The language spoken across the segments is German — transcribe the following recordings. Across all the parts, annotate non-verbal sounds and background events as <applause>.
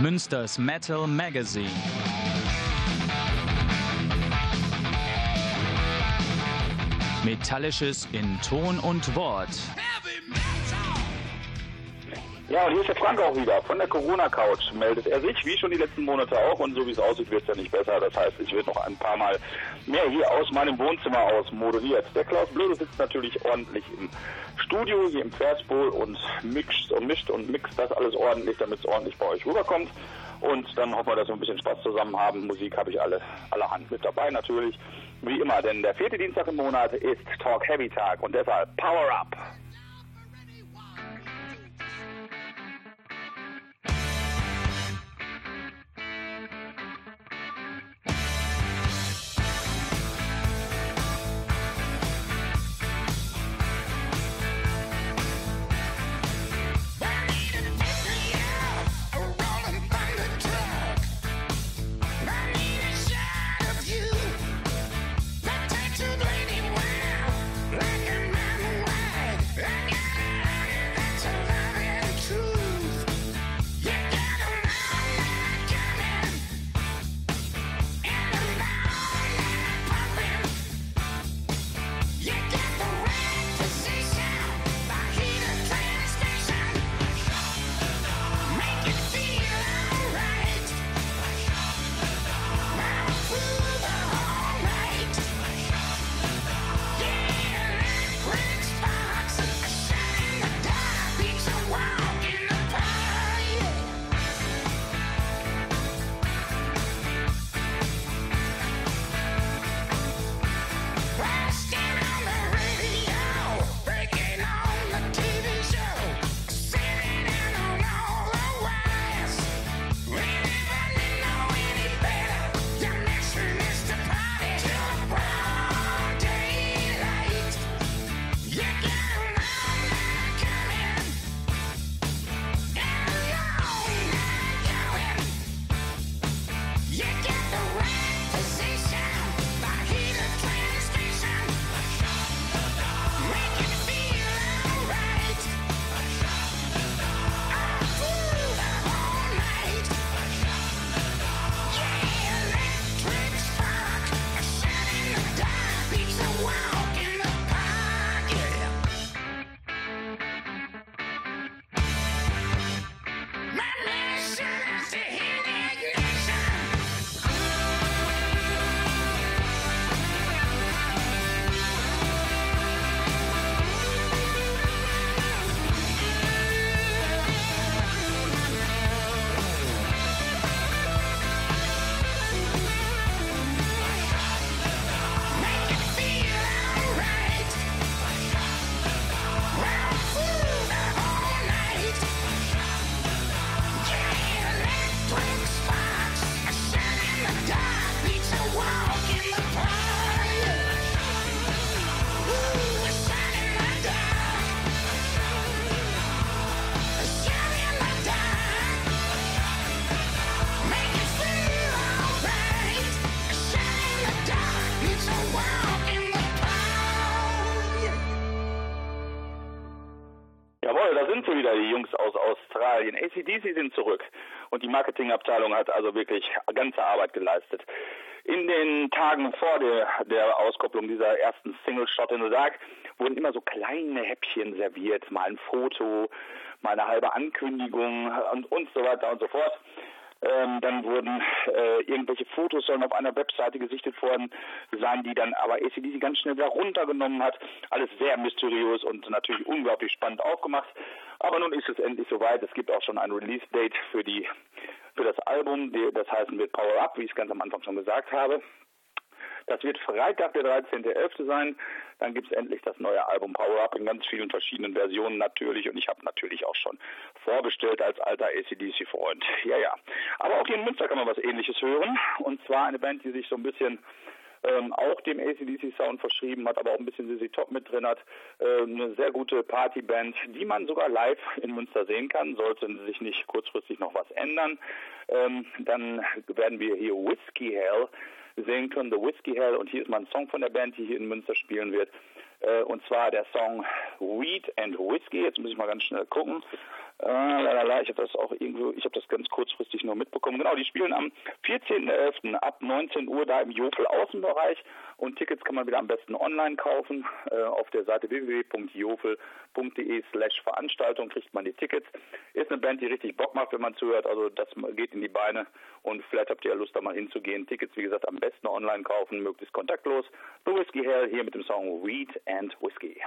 Münsters Metal Magazine. Metallisches in Ton und Wort. Ja, und hier ist der Frank auch wieder. Von der Corona-Couch meldet er sich, wie schon die letzten Monate auch. Und so wie es aussieht, wird es ja nicht besser. Das heißt, ich werde noch ein paar Mal mehr hier aus meinem Wohnzimmer aus moderiert. Der Klaus Blöde sitzt natürlich ordentlich im Studio, hier im Verspool und mixt und mischt und mixt das alles ordentlich, damit es ordentlich bei euch rüberkommt. Und dann hoffen wir, dass wir ein bisschen Spaß zusammen haben. Musik habe ich alle, allerhand mit dabei natürlich. Wie immer, denn der vierte Dienstag im Monat ist Talk Heavy Tag und deshalb Power Up! Australien. ACDC sind zurück und die Marketingabteilung hat also wirklich ganze Arbeit geleistet. In den Tagen vor der, der Auskopplung dieser ersten Single Shot in the Dark wurden immer so kleine Häppchen serviert, mal ein Foto, mal eine halbe Ankündigung und, und so weiter und so fort. Ähm, dann wurden äh, irgendwelche Fotos sollen auf einer Webseite gesichtet worden sein, die dann aber ACDC ganz schnell wieder runtergenommen hat. Alles sehr mysteriös und natürlich unglaublich spannend aufgemacht. Aber nun ist es endlich soweit. Es gibt auch schon ein Release-Date für die für das Album, das heißen wird Power Up, wie ich es ganz am Anfang schon gesagt habe. Das wird Freitag, der 13.11. sein. Dann gibt es endlich das neue Album Power Up in ganz vielen verschiedenen Versionen natürlich. Und ich habe natürlich auch schon vorbestellt als alter ACDC-Freund. <laughs> Ja, ja. Aber auch hier in Münster kann man was ähnliches hören. Und zwar eine Band, die sich so ein bisschen ähm, auch dem ACDC-Sound verschrieben hat, aber auch ein bisschen Sissy Top mit drin hat. Äh, eine sehr gute Partyband, die man sogar live in Münster sehen kann, sollte sich nicht kurzfristig noch was ändern. Ähm, dann werden wir hier Whiskey Hell sehen können, The Whiskey Hell. Und hier ist mal ein Song von der Band, die hier in Münster spielen wird. Äh, und zwar der Song Weed and Whiskey. Jetzt muss ich mal ganz schnell gucken. Äh, ich habe das auch irgendwo, ich habe das ganz kurzfristig nur mitbekommen. Genau, die spielen am 14.11. ab 19 Uhr da im Jofel Außenbereich und Tickets kann man wieder am besten online kaufen. Äh, auf der Seite www.jofel.de slash Veranstaltung kriegt man die Tickets. Ist eine Band, die richtig Bock macht, wenn man zuhört. Also das geht in die Beine und vielleicht habt ihr ja Lust, da mal hinzugehen. Tickets, wie gesagt, am besten online kaufen, möglichst kontaktlos. The Whiskey Hell hier mit dem Song Weed and Whiskey.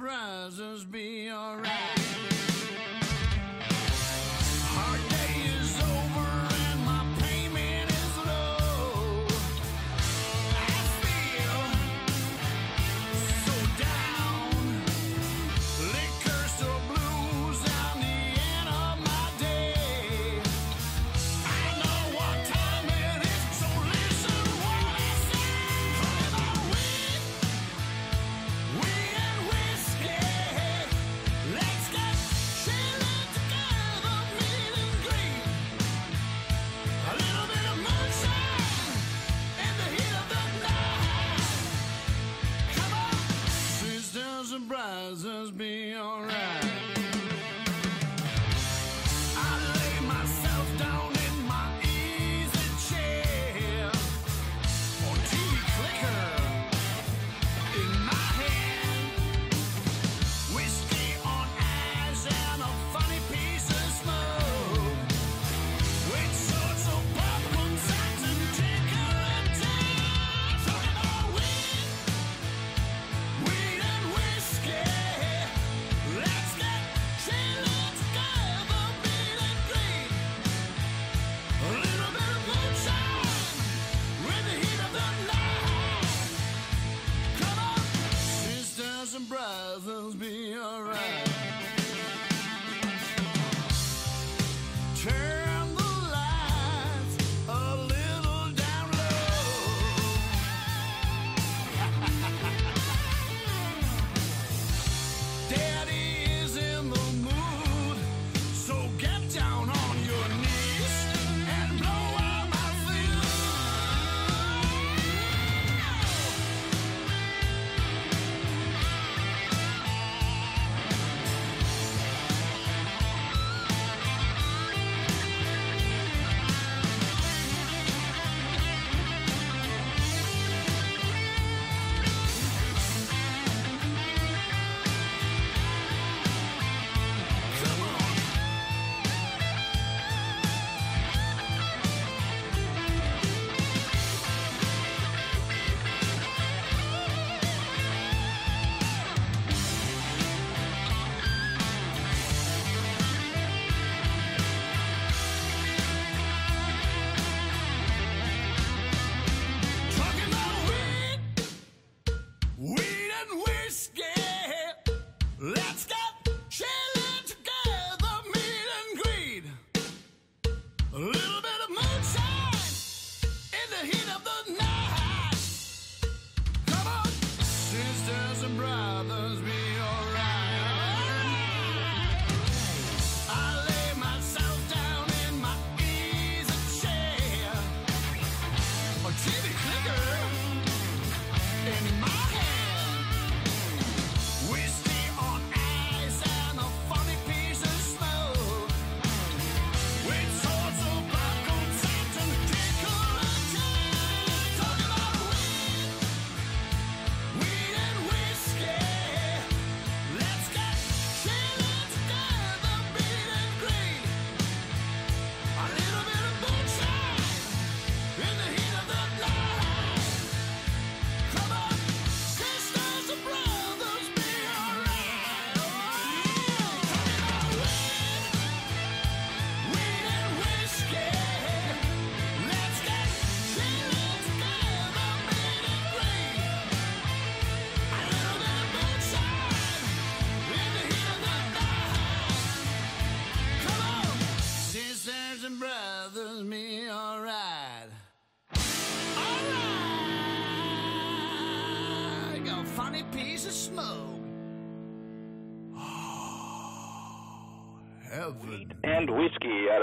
rises be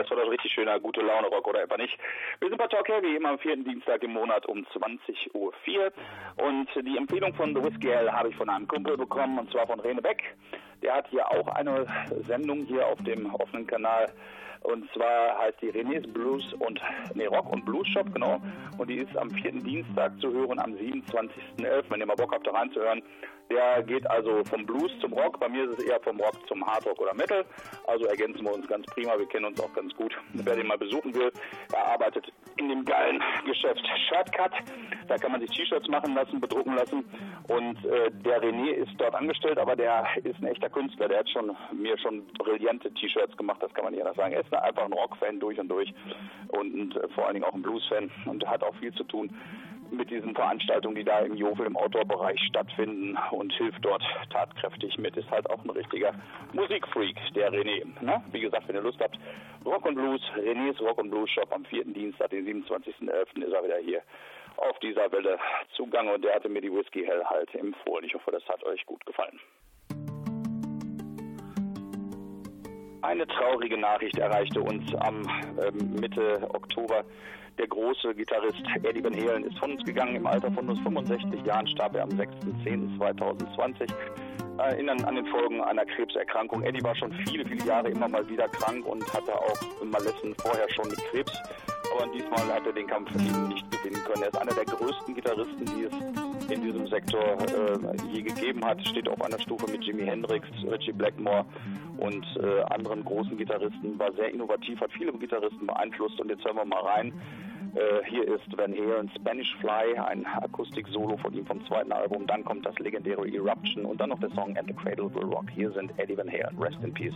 das war doch richtig schöner gute Laune Rock oder etwa nicht. Wir sind bei Talk Heavy immer am vierten Dienstag im Monat um 20.04 Uhr und die Empfehlung von The Whiskey Hell habe ich von einem Kumpel bekommen und zwar von Rene Beck. Der hat hier auch eine Sendung hier auf dem offenen Kanal und zwar heißt die René's Blues und nee, Rock und Blues Shop, genau. Und die ist am vierten Dienstag zu hören am 27.11. Wenn ihr mal Bock habt, da reinzuhören. Der geht also vom Blues zum Rock. Bei mir ist es eher vom Rock zum Hard Rock oder Metal. Also ergänzen wir uns ganz prima. Wir kennen uns auch ganz gut. Wer den mal besuchen will, er arbeitet in dem geilen Geschäft Shirtcut. Da kann man sich T-Shirts machen lassen, bedrucken lassen. Und äh, der René ist dort angestellt, aber der ist ein echter Künstler. Der hat schon mir schon brillante T-Shirts gemacht. Das kann man nicht anders sagen. Er ist einfach ein Rock-Fan durch und durch und, und äh, vor allen Dingen auch ein Blues-Fan und hat auch viel zu tun mit diesen Veranstaltungen, die da im Jovel im Outdoor-Bereich stattfinden und hilft dort tatkräftig mit. Ist halt auch ein richtiger Musikfreak, der René. Ne? Wie gesagt, wenn ihr Lust habt, Rock und Blues, Renés Rock und Blues Shop am vierten Dienstag, den 27.11. ist er wieder hier auf dieser Welle zugange und der hatte mir die Whisky Hell halt empfohlen. Ich hoffe, das hat euch gut gefallen. Eine traurige Nachricht erreichte uns am ähm, Mitte Oktober. Der große Gitarrist Eddie Van Halen ist von uns gegangen. Im Alter von nur 65 Jahren starb er am 6.10.2020 erinnern an den Folgen einer Krebserkrankung. Eddie war schon viele, viele Jahre immer mal wieder krank und hatte auch Malessen vorher schon mit Krebs. Aber diesmal hat er den Kampf eben nicht gewinnen können. Er ist einer der größten Gitarristen, die es in diesem Sektor äh, je gegeben hat. Steht auf einer Stufe mit Jimi Hendrix, Richie Blackmore und äh, anderen großen Gitarristen. War sehr innovativ, hat viele Gitarristen beeinflusst. Und jetzt hören wir mal rein. Äh, hier ist Van Halen Spanish Fly, ein Akustik-Solo von ihm vom zweiten Album. Dann kommt das legendäre Eruption und dann noch der Song And the Cradle Will Rock. Hier sind Eddie Van Halen. Rest in Peace.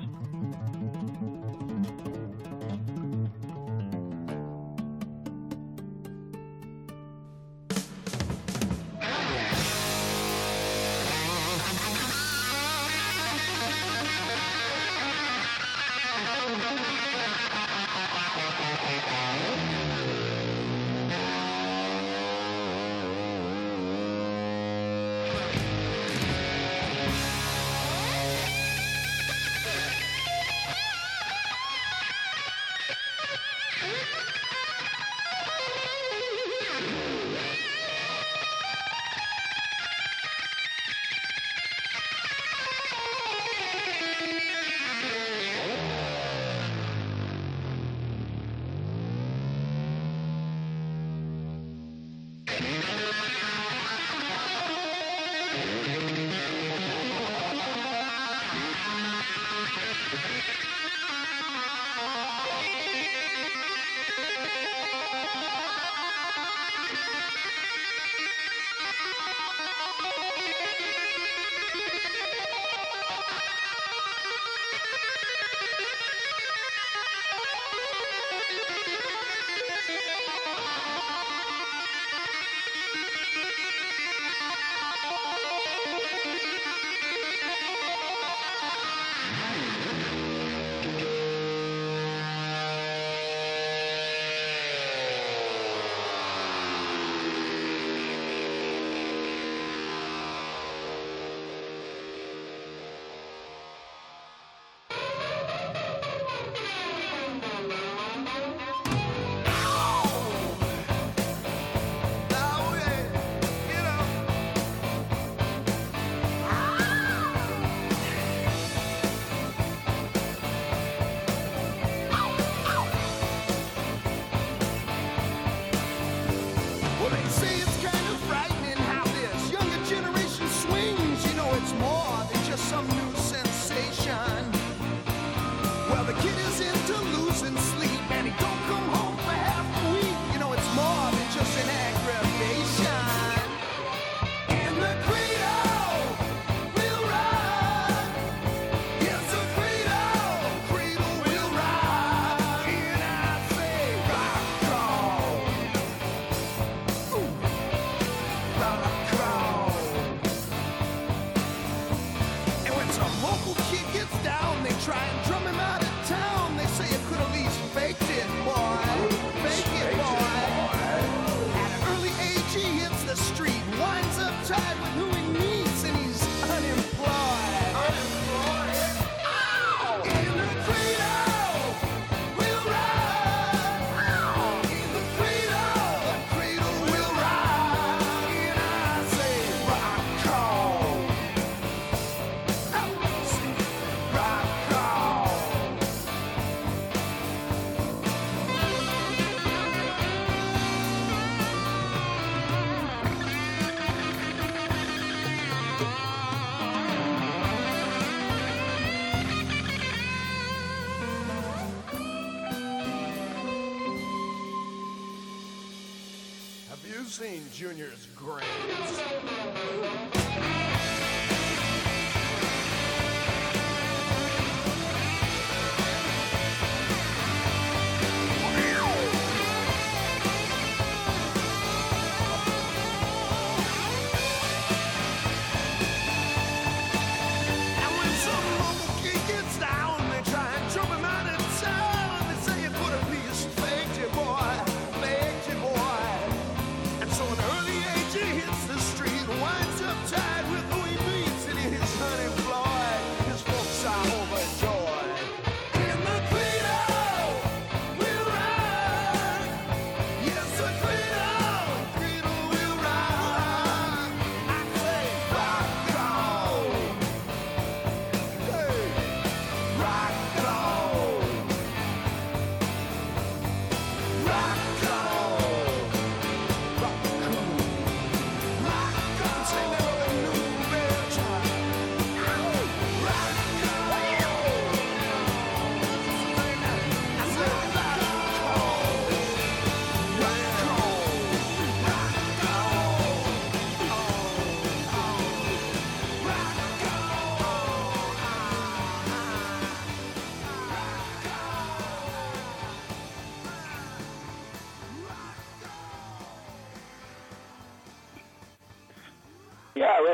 Seen Junior's grades?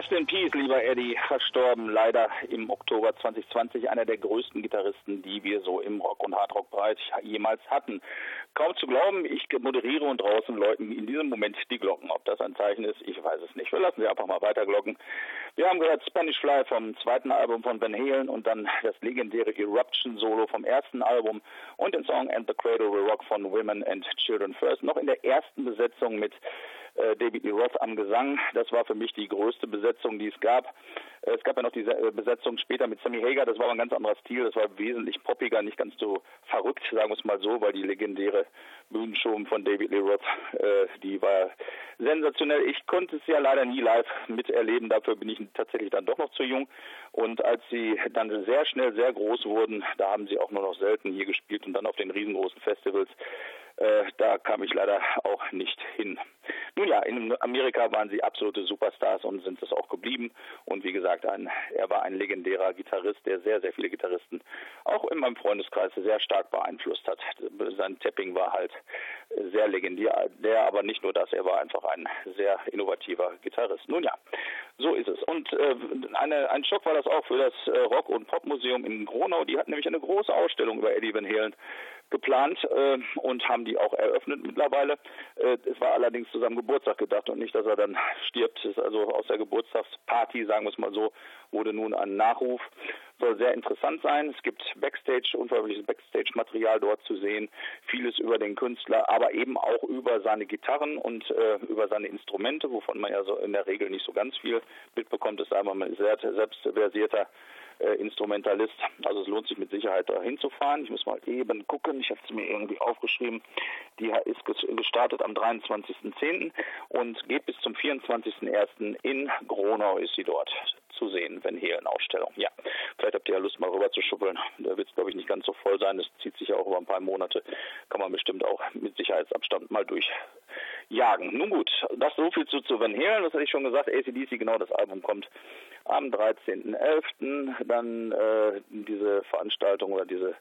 Rest in peace, lieber Eddie, verstorben leider im Oktober 2020, einer der größten Gitarristen, die wir so im Rock- und Hardrock-Bereich jemals hatten. Kaum zu glauben, ich moderiere und draußen läuten in diesem Moment die Glocken. Ob das ein Zeichen ist, ich weiß es nicht. Wir lassen sie einfach mal weiter glocken. Wir haben gehört Spanish Fly vom zweiten Album von Van Halen und dann das legendäre Eruption Solo vom ersten Album und den Song And the Cradle Will Rock von Women and Children First. Noch in der ersten Besetzung mit äh, David Lee Roth am Gesang. Das war für mich die größte Besetzung, die es gab. Äh, Es gab ja noch diese äh, Besetzung später mit Sammy Hagar, das war ein ganz anderer Stil, das war wesentlich poppiger, nicht ganz so verrückt, sagen wir es mal so, weil die legendäre Bühnenshow von David Lee Roth, äh, die war sensationell. Ich konnte es ja leider nie live miterleben, dafür bin ich tatsächlich dann doch noch zu jung. Und als sie dann sehr schnell sehr groß wurden, da haben sie auch nur noch selten hier gespielt und dann auf den riesengroßen Festivals. Äh, da kam ich leider auch nicht hin. Nun ja, in Amerika waren sie absolute Superstars und sind es auch geblieben. Und wie gesagt, ein, er war ein legendärer Gitarrist, der sehr, sehr viele Gitarristen auch in meinem Freundeskreis sehr stark beeinflusst hat. Sein Tapping war halt sehr legendär. Der aber nicht nur das, er war einfach ein sehr innovativer Gitarrist. Nun ja, so ist es. Und äh, eine, ein Schock war das auch für das äh, Rock- und Popmuseum in Gronau. Die hatten nämlich eine große Ausstellung über Eddie Van Halen geplant äh, und haben die auch eröffnet mittlerweile. Äh, es war allerdings zu seinem Geburtstag gedacht und nicht, dass er dann stirbt. Ist also aus der Geburtstagsparty, sagen wir es mal so, wurde nun ein Nachruf. Soll sehr interessant sein. Es gibt Backstage, unveröffentlichtes Backstage-Material dort zu sehen. Vieles über den Künstler, aber eben auch über seine Gitarren und äh, über seine Instrumente, wovon man ja so in der Regel nicht so ganz viel mitbekommt. Es ist einmal ein sehr selbstversierter äh, Instrumentalist. Also es lohnt sich mit Sicherheit da hinzufahren. Ich muss mal eben gucken. Ich habe es mir irgendwie aufgeschrieben. Die ist gestartet am 23.10. und geht bis zum 24.01. in Gronau ist sie dort zu sehen, wenn hier eine Ausstellung. Ja, vielleicht habt ihr ja Lust mal rüber zu schuppeln. Da wird es glaube ich nicht ganz so voll sein. Das zieht sich ja auch über ein paar Monate. Kann man bestimmt auch mit Sicherheitsabstand mal durchjagen. Nun gut, das so viel zu, zu Van Halen. Das hatte ich schon gesagt. ACDC, genau das Album kommt am 13.11. Dann äh, diese Veranstaltung oder diese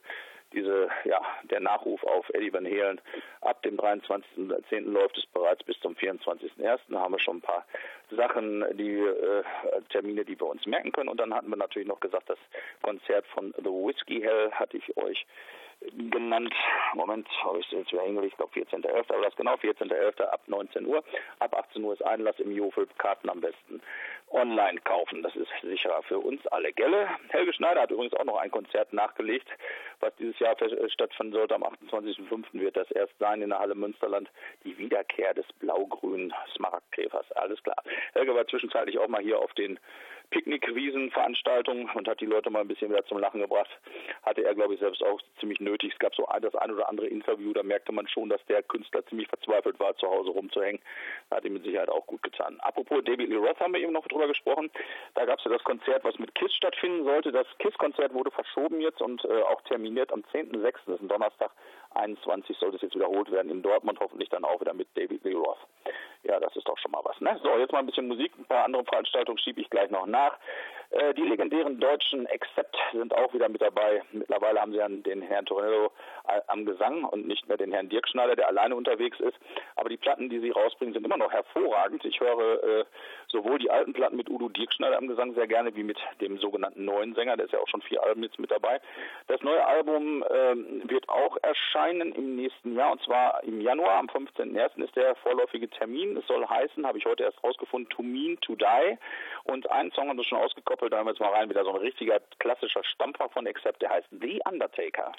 diese, ja, der Nachruf auf Eddie Van Halen. Ab dem 23.10. läuft es bereits bis zum 24.01. Da haben wir schon ein paar Sachen, die äh, Termine, die wir uns merken können. Und dann hatten wir natürlich noch gesagt, das Konzert von The Whiskey Hell hatte ich euch genannt. Moment, habe ich es jetzt wieder hingelegt, ich glaube 14.11., aber das genau 14.11. ab 19 Uhr. Ab 18 Uhr ist Einlass im Jofel, Karten am besten online kaufen. Das ist sicherer für uns alle. Gelle. Helge Schneider hat übrigens auch noch ein Konzert nachgelegt, was dieses Jahr stattfinden sollte. Am 28.05. wird das erst sein in der Halle Münsterland. Die Wiederkehr des blau-grünen Smaragdkäfers. Alles klar. Helge war zwischenzeitlich auch mal hier auf den Picknickwiesenveranstaltungen und hat die Leute mal ein bisschen wieder zum Lachen gebracht. hatte er, glaube ich, selbst auch ziemlich nötig. Es gab so ein, das ein oder andere Interview, da merkte man schon, dass der Künstler ziemlich verzweifelt war, zu Hause rumzuhängen. Hat ihm mit Sicherheit auch gut getan. Apropos David Lee Roth haben wir eben noch drüber gesprochen. Da gab es ja das Konzert, was mit KISS stattfinden sollte. Das KISS-Konzert wurde verschoben jetzt und äh, auch terminiert am 10.06., das ist ein Donnerstag, 21 sollte es jetzt wiederholt werden in Dortmund, hoffentlich dann auch wieder mit David Lee Roth. Ja, das ist doch schon mal was. Ne? So, jetzt mal ein bisschen Musik. Ein paar andere Veranstaltungen schiebe ich gleich noch nach. Äh, die legendären deutschen Accept sind auch wieder mit dabei. Mittlerweile haben sie ja den Herrn Tornello äh, am Gesang und nicht mehr den Herrn Dirk Schneider, der alleine unterwegs ist. Aber die Platten, die sie rausbringen, sind immer noch hervorragend. Ich höre äh, sowohl die alten Platten mit Udo Dirk Schneider am Gesang sehr gerne, wie mit dem sogenannten neuen Sänger. Der ist ja auch schon vier Alben jetzt mit dabei. Das neue Album äh, wird auch erscheinen im nächsten Jahr und zwar im Januar. Am 15.01. ist der vorläufige Termin. Es soll heißen, habe ich heute erst rausgefunden, To Mean to Die. Und einen Song haben wir schon ausgekoppelt. Da haben wir jetzt mal rein. Wieder so ein richtiger klassischer Stampfer von Accept. Der heißt The Undertaker.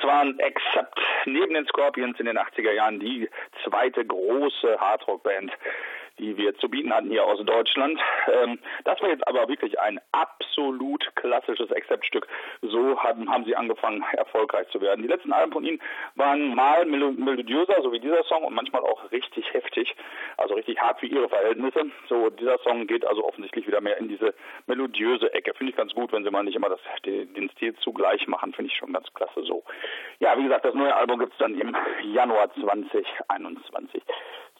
Das waren Accept neben den Scorpions in den 80er Jahren die zweite große Hardrock-Band, die wir zu bieten hatten hier aus Deutschland. Ähm, das war jetzt aber wirklich ein absolut klassisches Accept-Stück. So haben, haben sie angefangen, erfolgreich zu werden. Die letzten Alben von ihnen waren mal melo melodiöser, so wie dieser Song, und manchmal auch richtig heftig, also richtig hart für ihre Verhältnisse. So, dieser Song geht also offensichtlich wieder mehr in diese melodiöse Ecke. Finde ich ganz gut, wenn sie mal nicht immer das, den, den Stil zugleich machen, finde ich schon ganz klasse so. Ja, wie gesagt, das neue Album gibt es dann im Januar 2021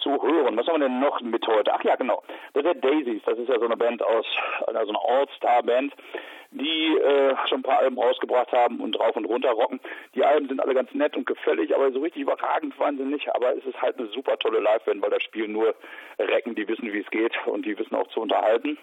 zu hören. Was haben wir denn noch mit heute? Ach ja, genau. The Dead Daisies, das ist ja so eine Band aus, also eine All-Star-Band, die äh, schon ein paar Alben rausgebracht haben und drauf und runter rocken. Die Alben sind alle ganz nett und gefällig, aber so richtig überragend waren sie nicht. Aber es ist halt eine super tolle Live-Band, weil da spielen nur Recken, die wissen, wie es geht und die wissen auch zu unterhalten.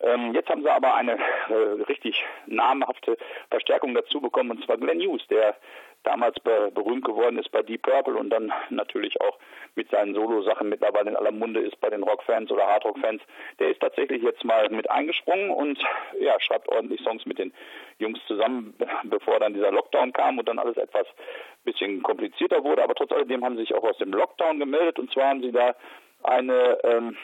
Ähm, jetzt haben sie aber eine äh, richtig namhafte Verstärkung dazu bekommen, und zwar Glenn Hughes, der damals be berühmt geworden ist bei Deep Purple und dann natürlich auch mit seinen Solo-Sachen mittlerweile in aller Munde ist bei den Rock-Fans oder Hardrock-Fans. Der ist tatsächlich jetzt mal mit eingesprungen und ja, schreibt ordentlich Songs mit den Jungs zusammen, <laughs> bevor dann dieser Lockdown kam und dann alles etwas bisschen komplizierter wurde. Aber trotz alledem haben sie sich auch aus dem Lockdown gemeldet und zwar haben sie da eine ähm,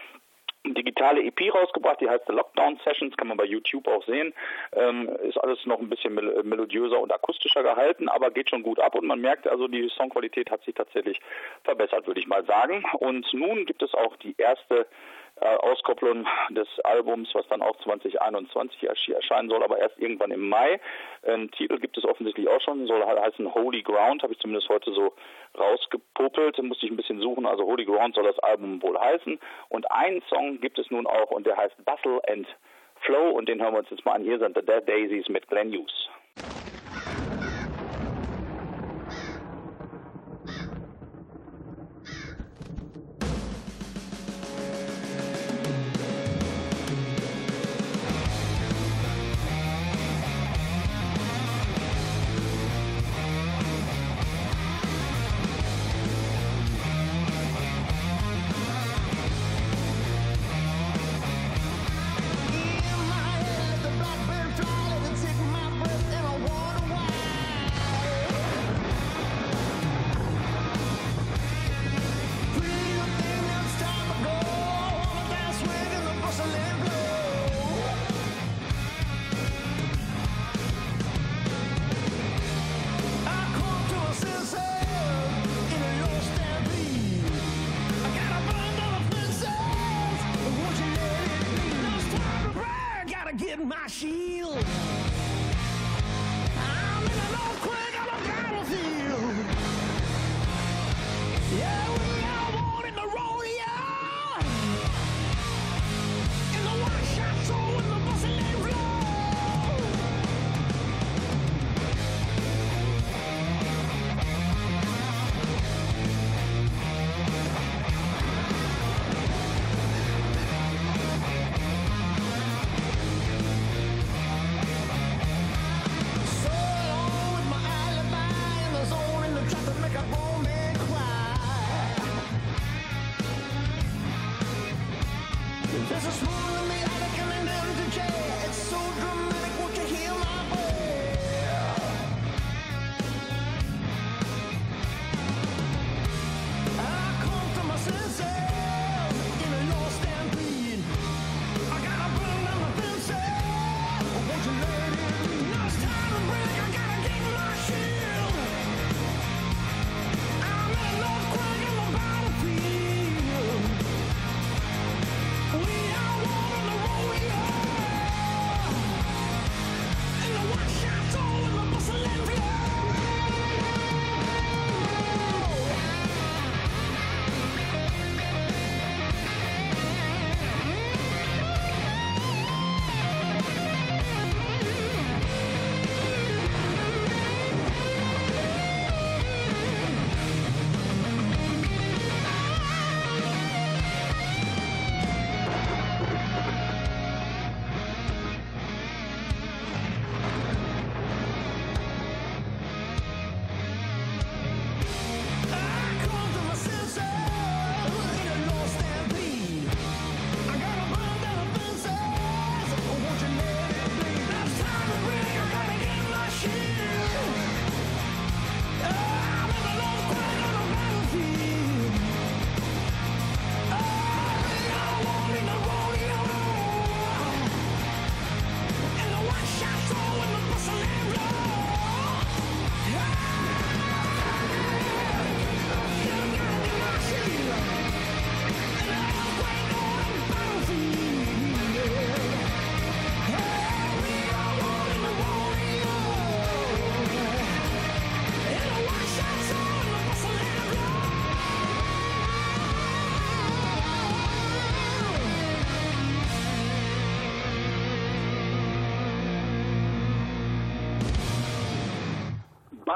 digitale EP rausgebracht, die heißt The Lockdown Sessions, kann man bei YouTube auch sehen. Ähm, ist alles noch ein bisschen mel melodiöser und akustischer gehalten, aber geht schon gut ab und man merkt also, die Songqualität hat sich tatsächlich verbessert, würde ich mal sagen. Und nun gibt es auch die erste Auskopplung des Albums, was dann auch 2021 erscheinen soll, aber erst irgendwann im Mai. Ähm, Titel gibt es offensichtlich auch schon, soll heißen Holy Ground, habe ich zumindest heute so rausgepopelt, musste ich ein bisschen suchen, also Holy Ground soll das Album wohl heißen. Und einen Song gibt es nun auch und der heißt Bustle and Flow und den hören wir uns jetzt mal an. Hier sind The Dead Daisies mit Glenn Hughes.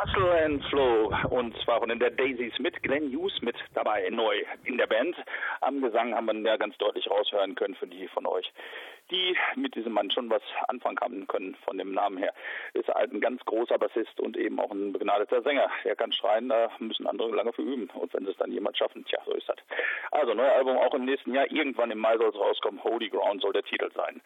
Hustle and Flow und zwar von den Dead Daisies mit Glenn Hughes mit dabei neu in der Band. Am Gesang haben wir ja ganz deutlich raushören können für die von euch, die mit diesem Mann schon was anfangen haben können von dem Namen her. Ist halt ein ganz großer Bassist und eben auch ein begnadeter Sänger. Er kann schreien, da müssen andere lange für üben und wenn es dann jemand schaffen, tja, so ist das. Also neues Album auch im nächsten Jahr, irgendwann im Mai soll es rauskommen. Holy Ground soll der Titel sein.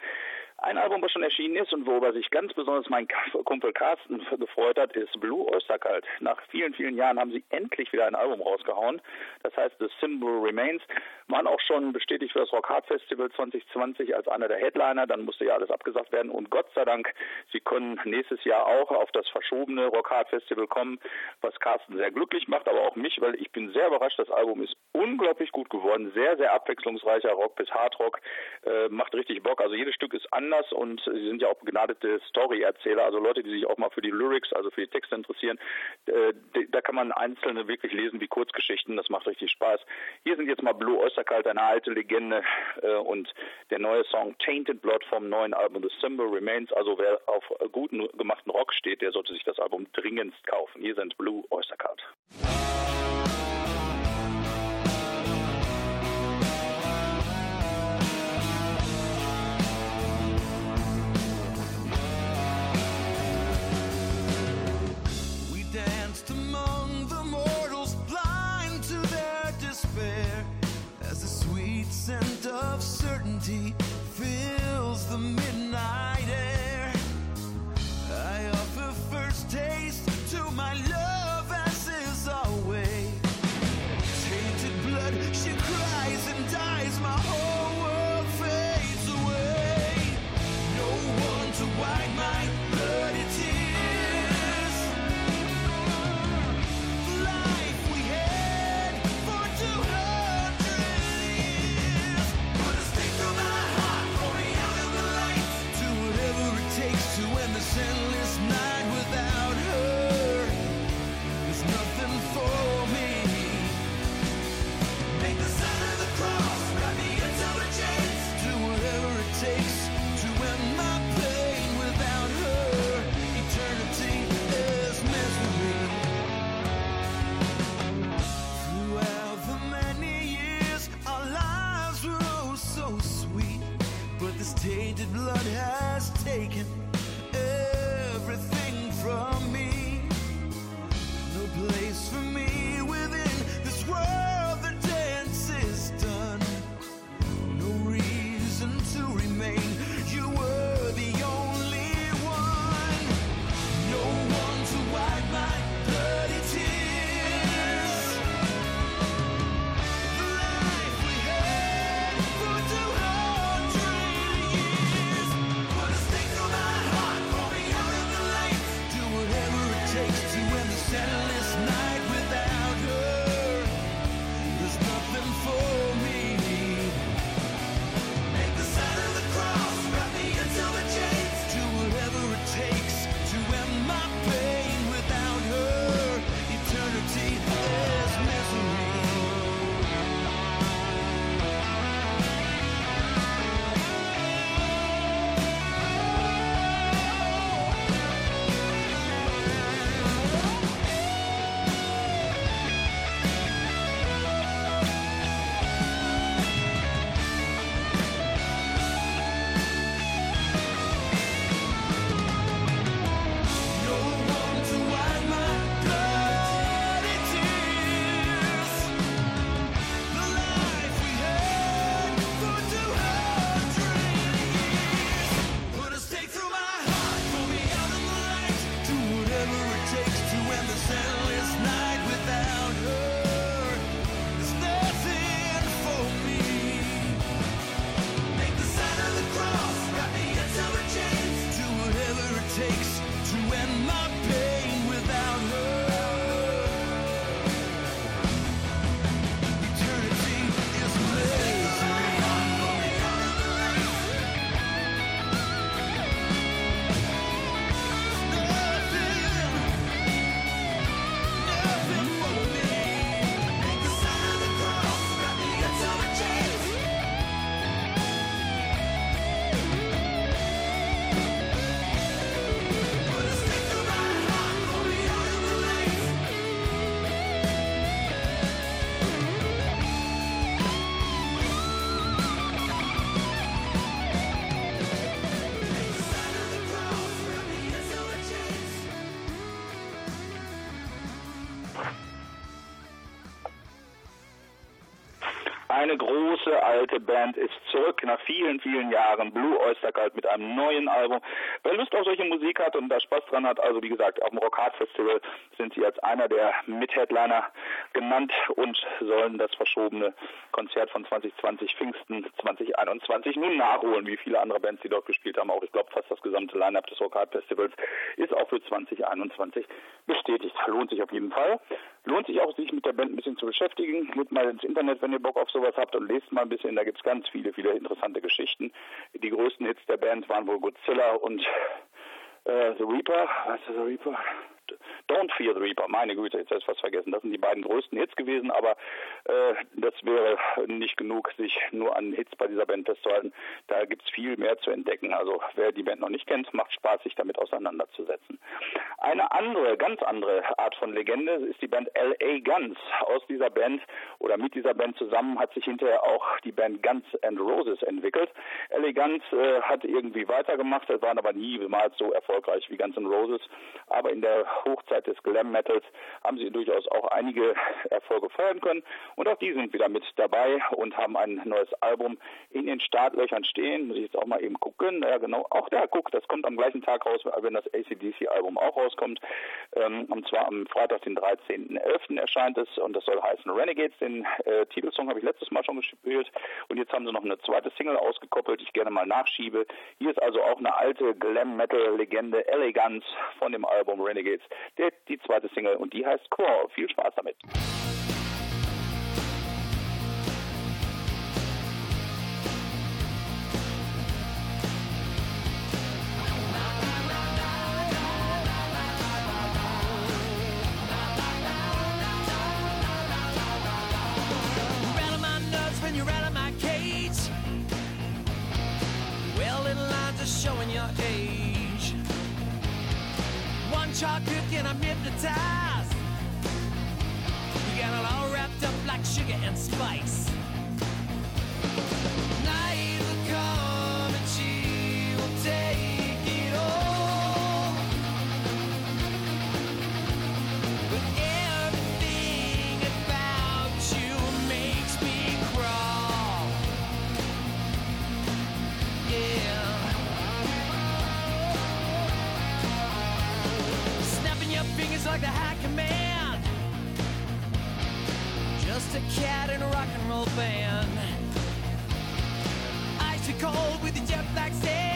Ein Album, was schon erschienen ist und worüber sich ganz besonders mein Kumpel Carsten gefreut hat, ist Blue Oyster Cult. Nach vielen, vielen Jahren haben sie endlich wieder ein Album rausgehauen. Das heißt The Symbol Remains. Waren auch schon bestätigt für das Rock Hard Festival 2020 als einer der Headliner. Dann musste ja alles abgesagt werden. Und Gott sei Dank, sie können nächstes Jahr auch auf das verschobene Rock Hard Festival kommen, was Carsten sehr glücklich macht, aber auch mich, weil ich bin sehr überrascht. Das Album ist unglaublich gut geworden. Sehr, sehr abwechslungsreicher Rock bis Hard Rock. Äh, macht richtig Bock. Also jedes Stück ist an anders und sie sind ja auch begnadete Story-Erzähler, also Leute, die sich auch mal für die Lyrics, also für die Texte interessieren. Äh, da kann man einzelne wirklich lesen wie Kurzgeschichten, das macht richtig Spaß. Hier sind jetzt mal Blue Oyster Cult, eine alte Legende äh, und der neue Song Tainted Blood vom neuen Album The Symbol Remains. Also wer auf guten gemachten Rock steht, der sollte sich das Album dringendst kaufen. Hier sind Blue Oyster Eine große alte Band ist zurück nach vielen, vielen Jahren. Blue Oyster Cult mit einem neuen Album. Wer Lust auf solche Musik hat und da Spaß dran hat, also wie gesagt, auf dem Rock Hard Festival sind sie als einer der Mit-Headliner genannt und sollen das verschobene Konzert von 2020 Pfingsten 2021 nun nachholen, wie viele andere Bands, die dort gespielt haben. Auch ich glaube fast das gesamte Line-Up des Rock Hard Festivals ist auch für 2021 bestätigt. Lohnt sich auf jeden Fall. Lohnt sich auch, sich mit der Band ein bisschen zu beschäftigen. Geht mal ins Internet, wenn ihr Bock auf sowas habt und lest mal ein bisschen. Da gibt's ganz viele, viele interessante Geschichten. Die größten Hits der Band waren wohl Godzilla und äh, The Reaper. Was ist The Reaper? Don't Fear the Reaper, meine Güte, jetzt habe ich fast vergessen. Das sind die beiden größten Hits gewesen, aber äh, das wäre nicht genug, sich nur an Hits bei dieser Band festzuhalten. Da gibt's viel mehr zu entdecken. Also wer die Band noch nicht kennt, macht Spaß, sich damit auseinanderzusetzen. Eine andere, ganz andere Art von Legende ist die Band L.A. Guns. Aus dieser Band oder mit dieser Band zusammen hat sich hinterher auch die Band Guns and Roses entwickelt. L.A. Guns äh, hat irgendwie weitergemacht, waren aber niemals so erfolgreich wie Guns N' Roses. Aber in der Hochzeit des Glam Metals haben sie durchaus auch einige Erfolge feiern können. Und auch die sind wieder mit dabei und haben ein neues Album in den Startlöchern stehen. Muss ich jetzt auch mal eben gucken. Ja, genau. Auch der guckt, das kommt am gleichen Tag raus, wenn das ACDC-Album auch rauskommt. Ähm, und zwar am Freitag, den 13.11. erscheint es und das soll heißen Renegades. Den äh, Titelsong habe ich letztes Mal schon gespielt. Und jetzt haben sie noch eine zweite Single ausgekoppelt, die ich gerne mal nachschiebe. Hier ist also auch eine alte Glam-Metal-Legende, Elegance von dem Album Renegades der, die zweite Single und die heißt Crawl. Viel Spaß damit. rattle my nuts Chalk and I'm hypnotized. You got it all wrapped up like sugar and spice. In a rock and roll band. Icy cold with your jet black stare.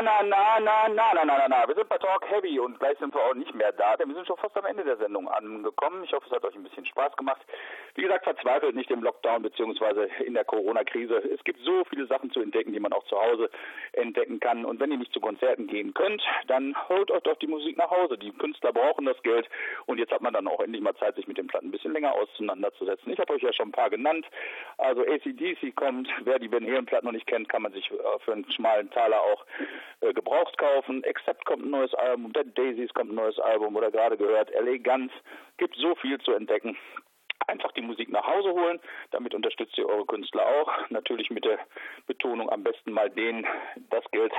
Na, na, na, na, na, na, na, na, na. Wir sind bei Talk Heavy und gleich sind wir auch nicht mehr da, denn wir sind schon fast am Ende der Sendung angekommen. Ich hoffe, es hat euch ein bisschen Spaß gemacht. Wie gesagt, verzweifelt nicht im Lockdown beziehungsweise in der Corona-Krise. Es gibt so viele Sachen zu entdecken, die man auch zu Hause entdecken kann. Und wenn ihr nicht zu Konzerten gehen könnt, dann holt euch doch die Musik nach Hause. Die Künstler brauchen das Geld und jetzt hat man dann auch endlich mal Zeit, sich mit den Platten ein bisschen länger auseinanderzusetzen. Ich habe euch ja schon ein paar genannt. Also ACDC kommt, wer die Ben Halen-Platten noch nicht kennt, kann man sich äh, für einen schmalen Taler auch äh, gebraucht kaufen. Except kommt ein neues Album, Dead Daisies kommt ein neues Album oder gerade gehört, Guns. Gibt so viel zu entdecken einfach die Musik nach Hause holen. Damit unterstützt ihr eure Künstler auch. Natürlich mit der Betonung am besten mal denen das Geld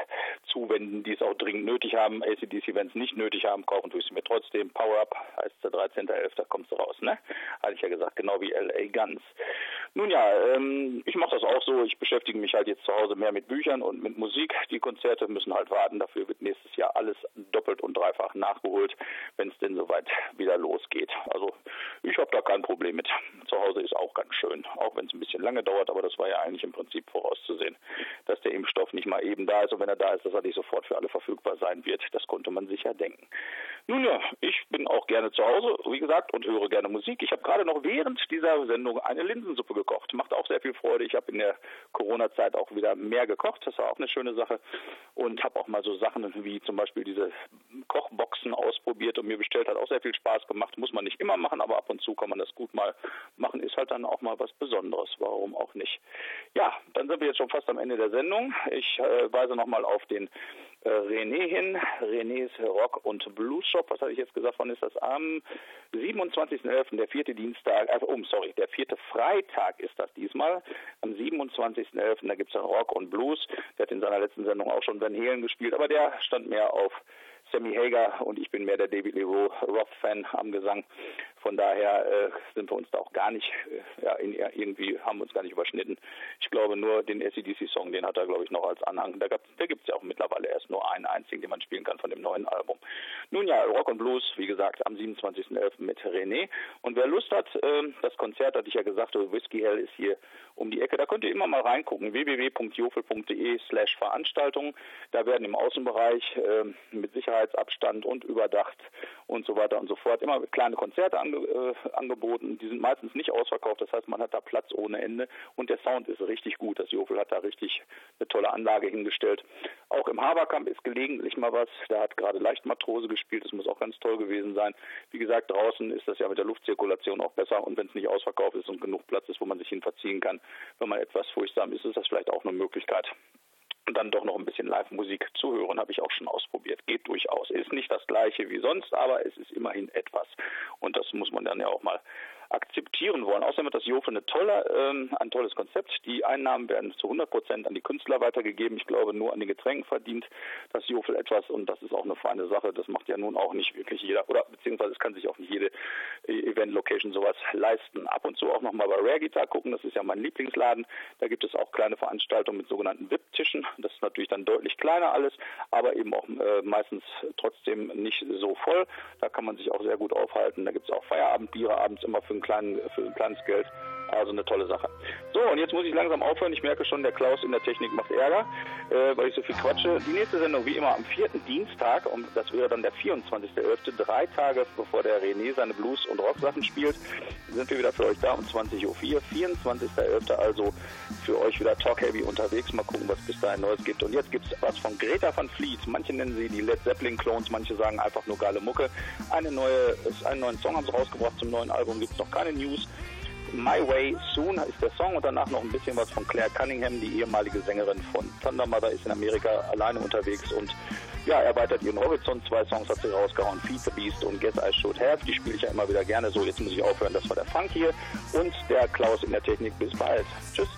zuwenden, die es auch dringend nötig haben. ACDC, wenn es nicht nötig haben, kaufen tue ich sie mir trotzdem. Power Up heißt der 13.11., da kommst du raus, ne? Hatte ich ja gesagt, genau wie LA Guns. Nun ja, ähm, ich mache das auch so. Ich beschäftige mich halt jetzt zu Hause mehr mit Büchern und mit Musik. Die Konzerte müssen halt warten. Dafür wird nächstes Jahr alles doppelt und dreifach nachgeholt, wenn es denn soweit wieder losgeht. Also ich habe da kein Problem mit. Zu Hause ist auch ganz schön, auch wenn es ein bisschen lange dauert, aber das war ja eigentlich im Prinzip vorauszusehen, dass der Impfstoff nicht mal eben da ist und wenn er da ist, dass er nicht sofort für alle verfügbar sein wird. Das konnte man sich ja denken. Nun ja, ich bin auch gerne zu Hause, wie gesagt, und höre gerne Musik. Ich habe gerade noch während dieser Sendung eine Linsensuppe gekocht. Macht auch sehr viel Freude. Ich habe in der Corona-Zeit auch wieder mehr gekocht. Das war auch eine schöne Sache. Und habe auch mal so Sachen wie zum Beispiel diese Kochboxen ausprobiert und mir bestellt. Hat auch sehr viel Spaß gemacht. Muss man nicht immer machen, aber ab und zu kann man das gut mal machen. Ist halt dann auch mal was Besonderes. Warum auch nicht? Ja, dann sind wir jetzt schon fast am Ende der Sendung. Ich äh, weise nochmal auf den äh, René hin. Renés Rock und Blues Shop. Was hatte ich jetzt gesagt? Wann ist das? Am 27.11., der vierte Dienstag, also, oh, sorry, der vierte Freitag ist das diesmal. Am 27.11., da gibt es Rock und Blues. Der hat in seiner letzten Sendung auch schon Van Halen gespielt, aber der stand mehr auf Sammy Hager und ich bin mehr der David Lee Roth-Fan am Gesang. Von daher äh, sind wir uns da auch gar nicht, äh, ja, in, irgendwie haben wir uns gar nicht überschnitten. Ich glaube nur den ACDC-Song, den hat er, glaube ich, noch als Anhang. Da, da gibt es ja auch mittlerweile erst nur einen einzigen, den man spielen kann von dem neuen Album. Nun ja, Rock und Blues, wie gesagt, am 27.11. mit René. Und wer Lust hat, äh, das Konzert, hatte ich ja gesagt, Whiskey Hell ist hier um die Ecke. Da könnt ihr immer mal reingucken, www.jofel.de slash Veranstaltungen. Da werden im Außenbereich äh, mit Sicherheitsabstand und überdacht und so weiter und so fort immer kleine Konzerte ange äh, angeboten. Die sind meistens nicht ausverkauft, das heißt, man hat da Platz ohne Ende und der Sound ist richtig gut. Das Jofel hat da richtig eine tolle Anlage hingestellt. Auch im Haberkamp ist gelegentlich mal was. Da hat gerade Leichtmatrose gespielt, das muss auch ganz toll gewesen sein. Wie gesagt, draußen ist das ja mit der Luftzirkulation auch besser und wenn es nicht ausverkauft ist und genug Platz ist, wo man sich hin verziehen kann, wenn man etwas furchtsam ist, ist das vielleicht auch eine Möglichkeit und dann doch noch ein bisschen Live-Musik zu hören, habe ich auch schon ausprobiert. Geht durchaus. Ist nicht das gleiche wie sonst, aber es ist immerhin etwas. Und das muss man dann ja auch mal akzeptieren wollen. Außerdem hat das Jofe eine tolle, ähm, ein tolles Konzept. Die Einnahmen werden zu 100 Prozent an die Künstler weitergegeben. Ich glaube, nur an den Getränken verdient das Jofel etwas und das ist auch eine feine Sache. Das macht ja nun auch nicht wirklich jeder oder beziehungsweise es kann sich auch nicht jede Event-Location sowas leisten. Ab und zu auch nochmal bei Rare Guitar gucken. Das ist ja mein Lieblingsladen. Da gibt es auch kleine Veranstaltungen mit sogenannten VIP-Tischen. Das ist natürlich dann deutlich kleiner alles, aber eben auch äh, meistens trotzdem nicht so voll. Da kann man sich auch sehr gut aufhalten. Da gibt es auch Feierabendbiere abends immer für kleinen, für ein kleines Geld. Also eine tolle Sache. So, und jetzt muss ich langsam aufhören. Ich merke schon, der Klaus in der Technik macht Ärger, äh, weil ich so viel quatsche. Die nächste Sendung wie immer am vierten Dienstag und das wäre dann der 24.11., drei Tage bevor der René seine Blues- und Rocksachen spielt, sind wir wieder für euch da um 20.04 Uhr. 24.11. also für euch wieder Talk Heavy unterwegs. Mal gucken, was bis dahin Neues gibt. Und jetzt gibt es was von Greta van Fleet. Manche nennen sie die Led Zeppelin Clones, manche sagen einfach nur geile Mucke. Eine neue, einen neuen Song haben sie rausgebracht zum neuen Album, gibt es noch keine News. My Way Soon ist der Song und danach noch ein bisschen was von Claire Cunningham, die ehemalige Sängerin von Thunder Mother, ist in Amerika alleine unterwegs und ja, erweitert ihren Horizont. Zwei Songs hat sie rausgehauen, Feed the Beast und Guess I Should Have. Die spiele ich ja immer wieder gerne. So, jetzt muss ich aufhören. Das war der Funk hier und der Klaus in der Technik. Bis bald. Tschüss.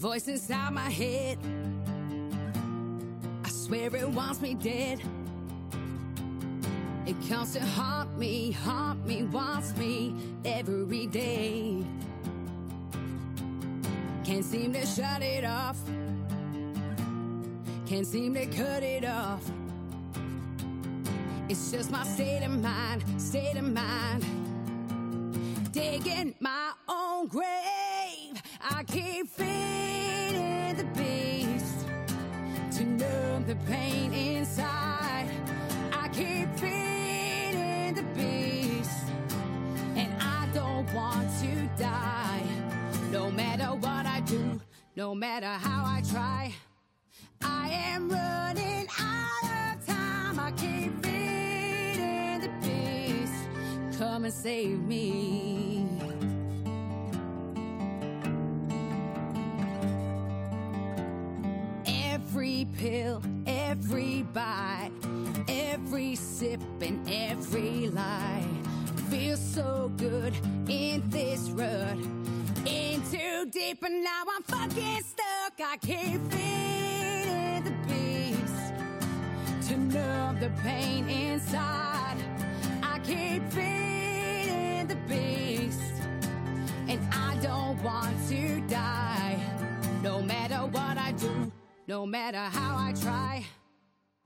Voice inside my head, I swear it wants me dead. It comes to haunt me, haunt me, wants me every day. Can't seem to shut it off, can't seem to cut it off. It's just my state of mind, state of mind. Digging my own grave. I keep feeding numb the pain inside. I keep feeding the beast, and I don't want to die. No matter what I do, no matter how I try, I am running out of time. I keep feeding the beast. Come and save me. Pill, every bite, every sip, and every lie feels so good in this rut. In too deep, and now I'm fucking stuck. I keep feeding the beast to numb the pain inside. I keep feeding the beast, and I don't want to die. No matter what I do, no matter how I try,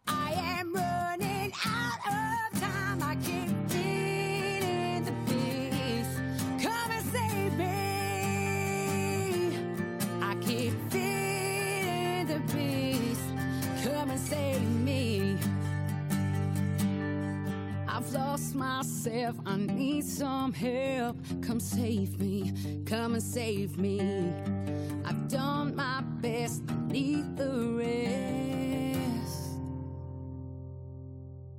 I am running out of time. I keep feeding the beast. Come and save me. I keep feeding the beast. Come and save me. I've lost myself. I need some help. Come save me. Come and save me. I've done my best. Need the rest.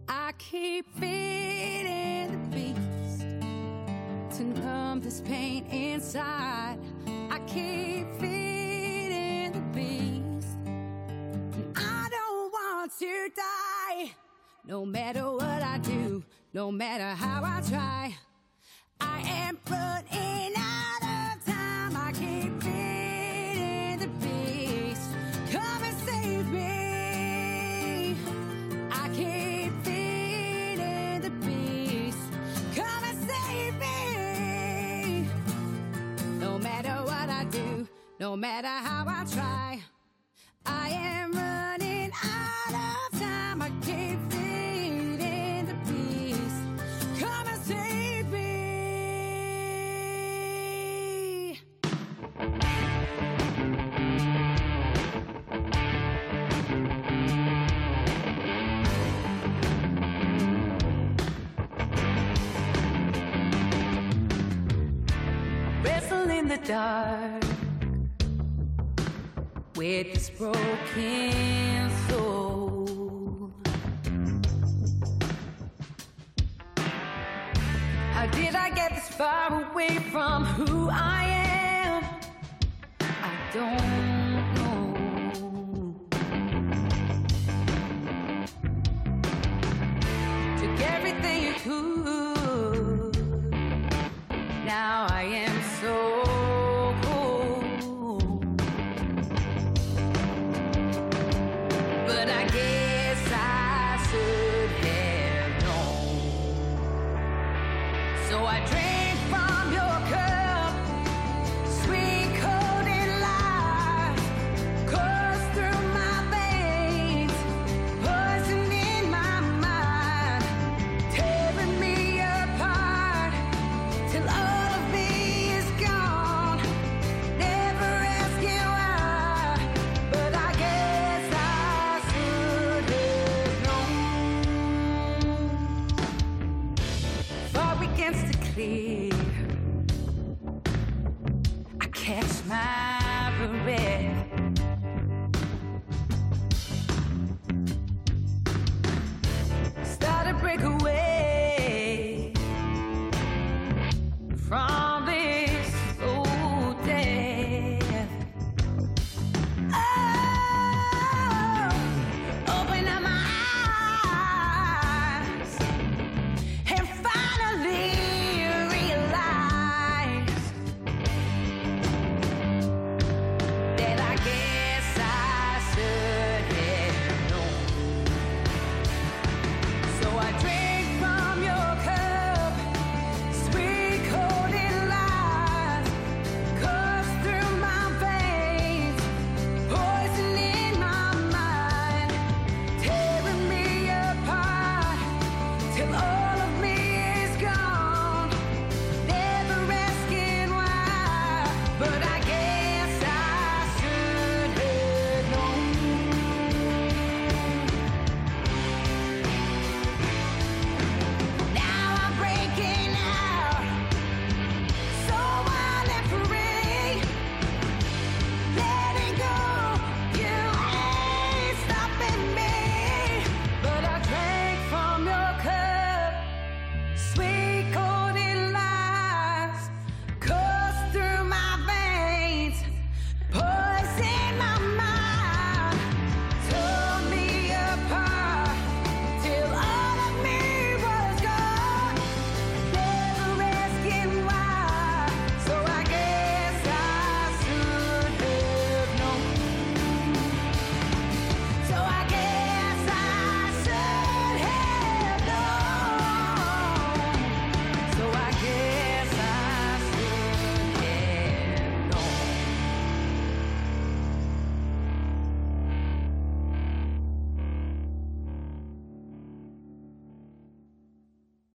I keep feeding the beast to numb this pain inside. I keep feeding the beast. And I don't want to die. No matter what I do, no matter how I try, I am running out No matter how I try, I am running out of time. I keep feeding the beast. Come and save me. Wrestle in the dark with this broken soul. How did I get this far away from who I am? I don't.